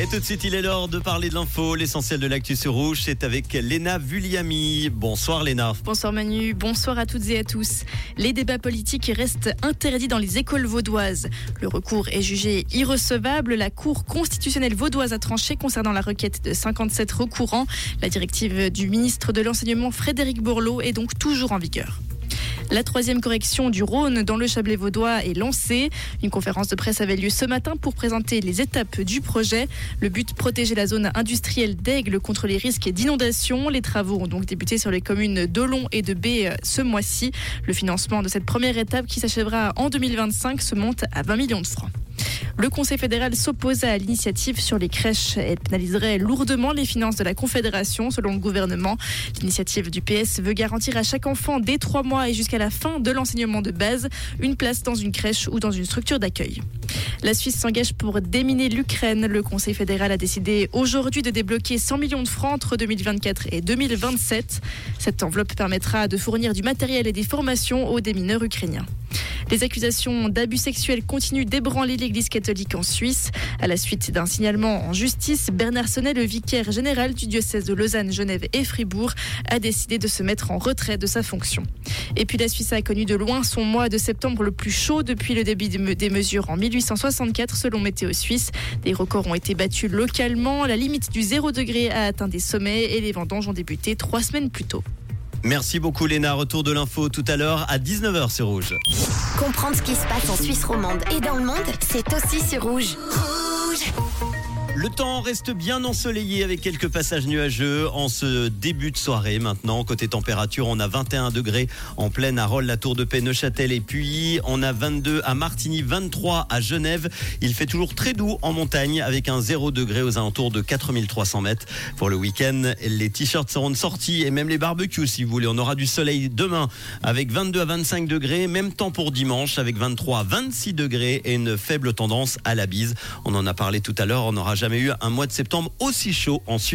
Et tout de suite, il est l'heure de parler de l'info. L'essentiel de l'actu Rouge, c'est avec Léna Vulliami. Bonsoir Léna. Bonsoir Manu, bonsoir à toutes et à tous. Les débats politiques restent interdits dans les écoles vaudoises. Le recours est jugé irrecevable. La Cour constitutionnelle vaudoise a tranché concernant la requête de 57 recourants. La directive du ministre de l'Enseignement Frédéric Bourlot est donc toujours en vigueur. La troisième correction du Rhône dans le Chablais vaudois est lancée. Une conférence de presse avait lieu ce matin pour présenter les étapes du projet. Le but, protéger la zone industrielle d'Aigle contre les risques d'inondation. Les travaux ont donc débuté sur les communes d'Olon et de B ce mois-ci. Le financement de cette première étape qui s'achèvera en 2025 se monte à 20 millions de francs. Le Conseil fédéral s'oppose à l'initiative sur les crèches. Elle pénaliserait lourdement les finances de la Confédération, selon le gouvernement. L'initiative du PS veut garantir à chaque enfant dès trois mois et jusqu'à la fin de l'enseignement de base une place dans une crèche ou dans une structure d'accueil. La Suisse s'engage pour déminer l'Ukraine. Le Conseil fédéral a décidé aujourd'hui de débloquer 100 millions de francs entre 2024 et 2027. Cette enveloppe permettra de fournir du matériel et des formations aux démineurs ukrainiens. Les accusations d'abus sexuels continuent d'ébranler l'Église catholique en Suisse. À la suite d'un signalement en justice, Bernard Sonnet, le vicaire général du diocèse de Lausanne, Genève et Fribourg, a décidé de se mettre en retrait de sa fonction. Et puis la Suisse a connu de loin son mois de septembre le plus chaud depuis le début des mesures en 1864 selon Météo Suisse. Des records ont été battus localement. La limite du 0 degré a atteint des sommets et les vendanges ont débuté trois semaines plus tôt. Merci beaucoup Léna. Retour de l'info tout à l'heure à 19h c'est Rouge. Comprendre ce qui se passe en Suisse romande et dans le monde, c'est aussi sur Rouge. Le temps reste bien ensoleillé avec quelques passages nuageux en ce début de soirée. Maintenant, côté température, on a 21 degrés en pleine à Rolles, la Tour de Paix, Neuchâtel et puis on a 22 à Martigny, 23 à Genève. Il fait toujours très doux en montagne avec un 0 degré aux alentours de 4300 mètres. Pour le week-end, les t-shirts seront de sortie et même les barbecues si vous voulez. On aura du soleil demain avec 22 à 25 degrés. Même temps pour dimanche avec 23 à 26 degrés et une faible tendance à la bise. On en a parlé tout à l'heure. On n'aura jamais eu un mois de septembre aussi chaud en Suisse.